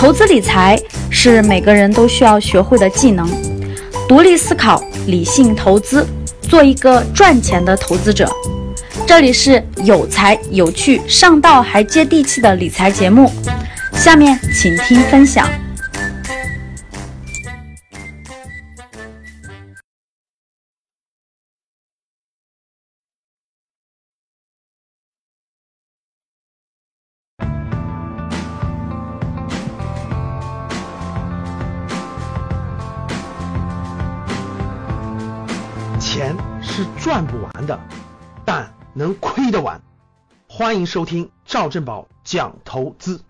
投资理财是每个人都需要学会的技能，独立思考，理性投资，做一个赚钱的投资者。这里是有才有趣、上道还接地气的理财节目，下面请听分享。是赚不完的，但能亏得完。欢迎收听赵正宝讲投资。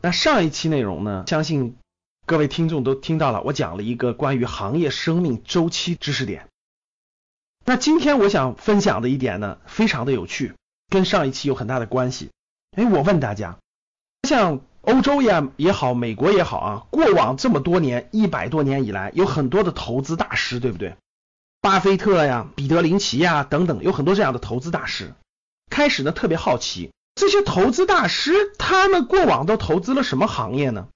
那上一期内容呢，相信各位听众都听到了，我讲了一个关于行业生命周期知识点。那今天我想分享的一点呢，非常的有趣，跟上一期有很大的关系。哎，我问大家。像欧洲也也好，美国也好啊，过往这么多年，一百多年以来，有很多的投资大师，对不对？巴菲特呀、彼得林奇呀等等，有很多这样的投资大师。开始呢，特别好奇这些投资大师，他们过往都投资了什么行业呢？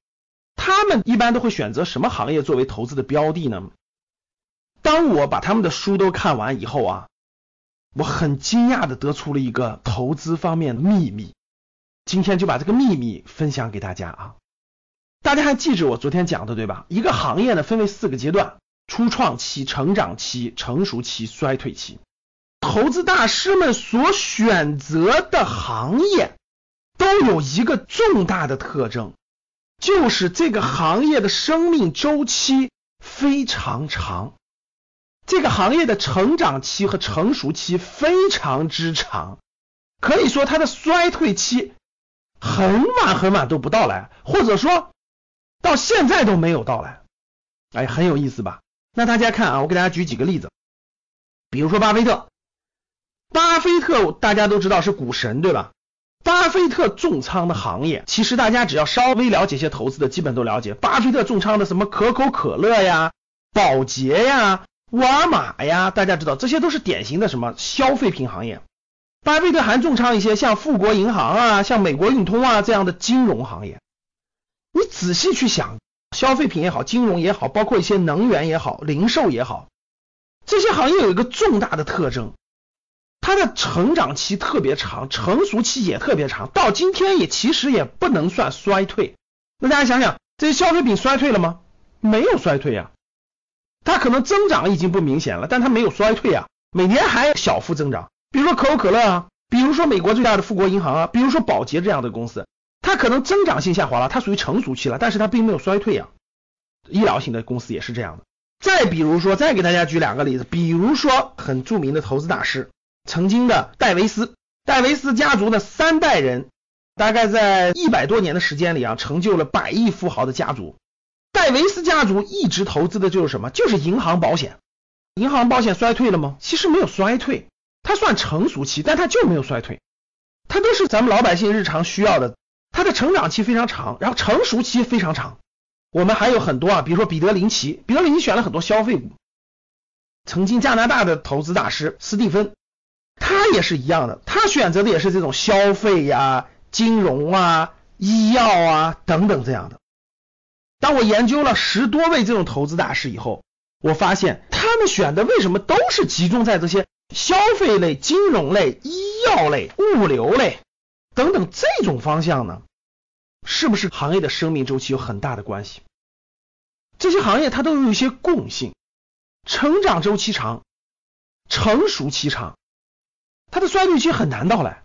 他们一般都会选择什么行业作为投资的标的呢？当我把他们的书都看完以后啊，我很惊讶的得出了一个投资方面的秘密。今天就把这个秘密分享给大家啊！大家还记着我昨天讲的对吧？一个行业呢分为四个阶段：初创期、成长期、成熟期、衰退期。投资大师们所选择的行业都有一个重大的特征，就是这个行业的生命周期非常长，这个行业的成长期和成熟期非常之长，可以说它的衰退期。很晚很晚都不到来，或者说到现在都没有到来，哎，很有意思吧？那大家看啊，我给大家举几个例子，比如说巴菲特，巴菲特大家都知道是股神对吧？巴菲特重仓的行业，其实大家只要稍微了解一些投资的，基本都了解。巴菲特重仓的什么可口可乐呀、宝洁呀、沃尔玛呀，大家知道这些都是典型的什么消费品行业。巴菲特还重仓一些像富国银行啊、像美国运通啊这样的金融行业。你仔细去想，消费品也好，金融也好，包括一些能源也好、零售也好，这些行业有一个重大的特征，它的成长期特别长，成熟期也特别长，到今天也其实也不能算衰退。那大家想想，这些消费品衰退了吗？没有衰退呀，它可能增长已经不明显了，但它没有衰退啊，每年还小幅增长。比如说可口可乐啊，比如说美国最大的富国银行啊，比如说宝洁这样的公司，它可能增长性下滑了，它属于成熟期了，但是它并没有衰退啊。医疗型的公司也是这样的。再比如说，再给大家举两个例子，比如说很著名的投资大师，曾经的戴维斯，戴维斯家族的三代人，大概在一百多年的时间里啊，成就了百亿富豪的家族。戴维斯家族一直投资的就是什么？就是银行保险。银行保险衰退了吗？其实没有衰退。它算成熟期，但它就没有衰退，它都是咱们老百姓日常需要的。它的成长期非常长，然后成熟期非常长。我们还有很多啊，比如说彼得林奇，彼得林奇选了很多消费股。曾经加拿大的投资大师斯蒂芬，他也是一样的，他选择的也是这种消费呀、金融啊、医药啊等等这样的。当我研究了十多位这种投资大师以后，我发现他们选的为什么都是集中在这些。消费类、金融类、医药类、物流类等等这种方向呢，是不是行业的生命周期有很大的关系？这些行业它都有一些共性：成长周期长，成熟期长，它的衰退期很难到来。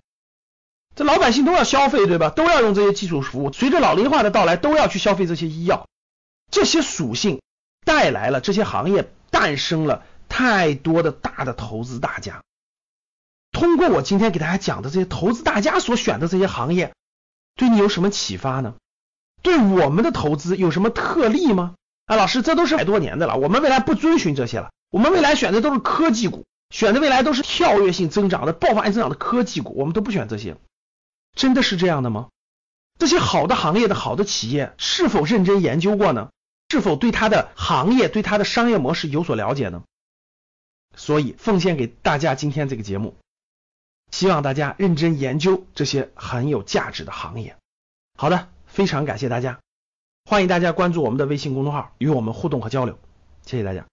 这老百姓都要消费，对吧？都要用这些基础服务，随着老龄化的到来，都要去消费这些医药。这些属性带来了这些行业诞生了。太多的大的投资大家，通过我今天给大家讲的这些投资大家所选的这些行业，对你有什么启发呢？对我们的投资有什么特例吗？啊，老师，这都是百多年的了，我们未来不遵循这些了，我们未来选的都是科技股，选的未来都是跳跃性增长的、爆发性增长的科技股，我们都不选这些，真的是这样的吗？这些好的行业的好的企业是否认真研究过呢？是否对它的行业、对它的商业模式有所了解呢？所以奉献给大家今天这个节目，希望大家认真研究这些很有价值的行业。好的，非常感谢大家，欢迎大家关注我们的微信公众号，与我们互动和交流。谢谢大家。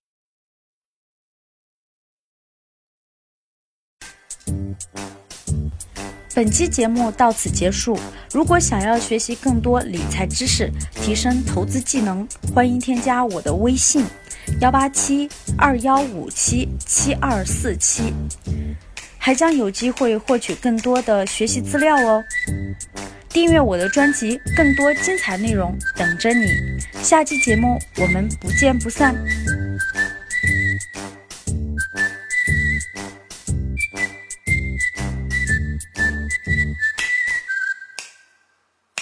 本期节目到此结束。如果想要学习更多理财知识，提升投资技能，欢迎添加我的微信：幺八七二幺五七七二四七，还将有机会获取更多的学习资料哦。订阅我的专辑，更多精彩内容等着你。下期节目我们不见不散。